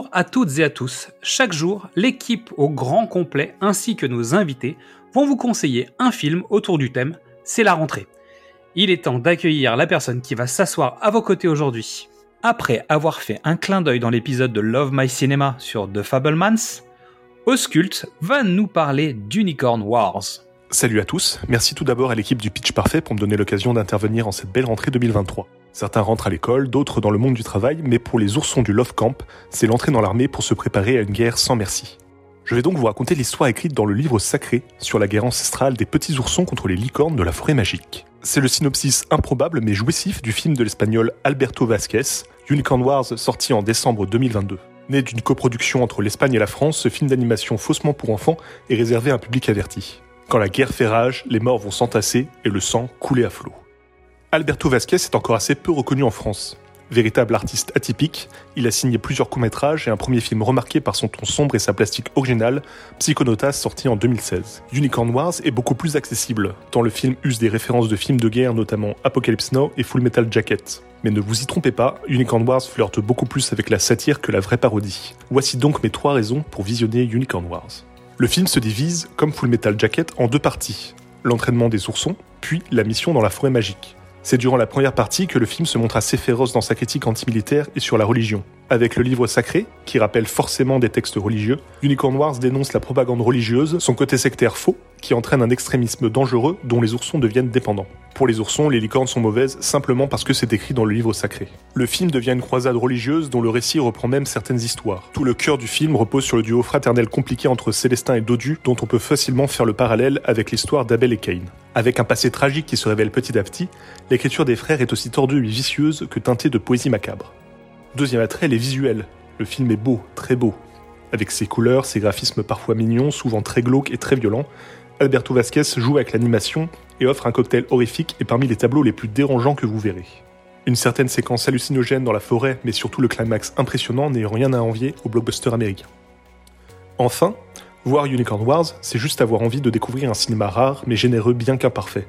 Bonjour à toutes et à tous. Chaque jour, l'équipe au grand complet ainsi que nos invités vont vous conseiller un film autour du thème C'est la rentrée. Il est temps d'accueillir la personne qui va s'asseoir à vos côtés aujourd'hui. Après avoir fait un clin d'œil dans l'épisode de Love My Cinema sur The Fablemans, Oscult va nous parler d'Unicorn Wars. Salut à tous, merci tout d'abord à l'équipe du Pitch Parfait pour me donner l'occasion d'intervenir en cette belle rentrée 2023. Certains rentrent à l'école, d'autres dans le monde du travail, mais pour les oursons du Love Camp, c'est l'entrée dans l'armée pour se préparer à une guerre sans merci. Je vais donc vous raconter l'histoire écrite dans le livre sacré sur la guerre ancestrale des petits oursons contre les licornes de la forêt magique. C'est le synopsis improbable mais jouissif du film de l'espagnol Alberto Vázquez, Unicorn Wars, sorti en décembre 2022. Né d'une coproduction entre l'Espagne et la France, ce film d'animation faussement pour enfants est réservé à un public averti. Quand la guerre fait rage, les morts vont s'entasser et le sang couler à flot. Alberto Vázquez est encore assez peu reconnu en France. Véritable artiste atypique, il a signé plusieurs courts-métrages et un premier film remarqué par son ton sombre et sa plastique originale, Psychonautas sorti en 2016. Unicorn Wars est beaucoup plus accessible, tant le film use des références de films de guerre notamment Apocalypse Now et Full Metal Jacket. Mais ne vous y trompez pas, Unicorn Wars flirte beaucoup plus avec la satire que la vraie parodie. Voici donc mes trois raisons pour visionner Unicorn Wars. Le film se divise, comme Full Metal Jacket, en deux parties. L'entraînement des oursons, puis la mission dans la forêt magique. C'est durant la première partie que le film se montre assez féroce dans sa critique antimilitaire et sur la religion. Avec le livre sacré, qui rappelle forcément des textes religieux, Unicorn Wars dénonce la propagande religieuse, son côté sectaire faux, qui entraîne un extrémisme dangereux dont les oursons deviennent dépendants. Pour les oursons, les licornes sont mauvaises simplement parce que c'est écrit dans le livre sacré. Le film devient une croisade religieuse dont le récit reprend même certaines histoires. Tout le cœur du film repose sur le duo fraternel compliqué entre Célestin et Dodu, dont on peut facilement faire le parallèle avec l'histoire d'Abel et Cain. Avec un passé tragique qui se révèle petit à petit, l'écriture des frères est aussi tordue et vicieuse que teintée de poésie macabre. Deuxième attrait, les visuels. Le film est beau, très beau. Avec ses couleurs, ses graphismes parfois mignons, souvent très glauques et très violents, Alberto Vasquez joue avec l'animation et offre un cocktail horrifique et parmi les tableaux les plus dérangeants que vous verrez. Une certaine séquence hallucinogène dans la forêt, mais surtout le climax impressionnant n'ayant rien à envier au blockbuster américain. Enfin, voir Unicorn Wars, c'est juste avoir envie de découvrir un cinéma rare mais généreux bien qu'imparfait.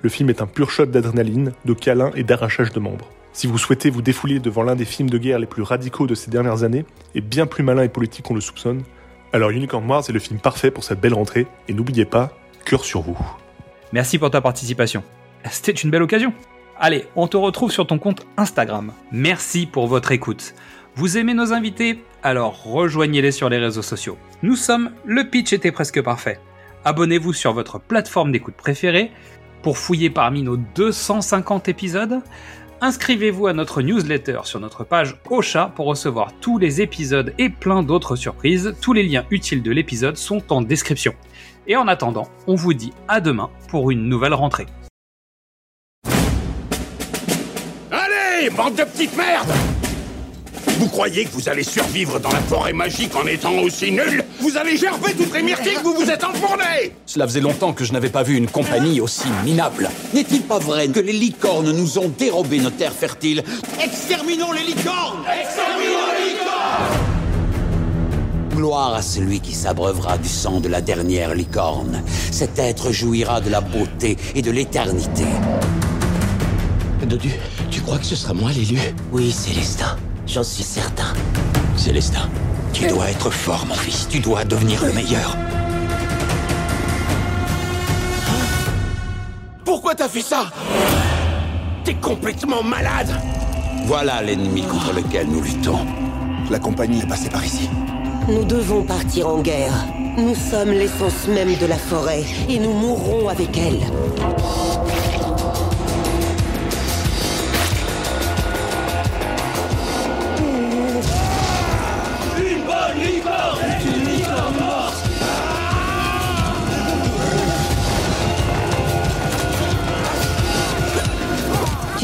Le film est un pur shot d'adrénaline, de câlins et d'arrachage de membres. Si vous souhaitez vous défouler devant l'un des films de guerre les plus radicaux de ces dernières années, et bien plus malin et politique qu'on le soupçonne, alors Unicorn Wars est le film parfait pour cette belle rentrée, et n'oubliez pas, cœur sur vous. Merci pour ta participation. C'était une belle occasion. Allez, on te retrouve sur ton compte Instagram. Merci pour votre écoute. Vous aimez nos invités? Alors rejoignez-les sur les réseaux sociaux. Nous sommes Le Pitch était presque parfait. Abonnez-vous sur votre plateforme d'écoute préférée pour fouiller parmi nos 250 épisodes. Inscrivez-vous à notre newsletter sur notre page Ocha pour recevoir tous les épisodes et plein d'autres surprises. Tous les liens utiles de l'épisode sont en description. Et en attendant, on vous dit à demain pour une nouvelle rentrée. Allez, bande de petites merdes Vous croyez que vous allez survivre dans la forêt magique en étant aussi nul Vous allez gerber toutes les myrtilles que vous vous êtes enfournés Cela faisait longtemps que je n'avais pas vu une compagnie aussi minable. N'est-il pas vrai que les licornes nous ont dérobé nos terres fertiles Exterminons les licornes Gloire à celui qui s'abreuvera du sang de la dernière licorne. Cet être jouira de la beauté et de l'éternité. Dodu, tu crois que ce sera moi l'élu Oui, Célestin, j'en suis certain. Célestin, tu dois être fort, mon fils. Tu dois devenir le meilleur. Pourquoi t'as fait ça? T'es complètement malade Voilà l'ennemi contre lequel nous luttons. La compagnie est passée par ici. Nous devons partir en guerre. Nous sommes l'essence même de la forêt et nous mourrons avec elle.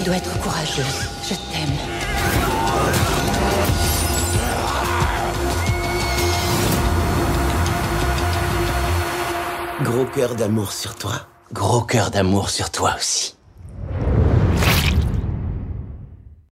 Dois être courageuse. Je t'aime. Gros cœur d'amour sur toi. Gros cœur d'amour sur toi aussi.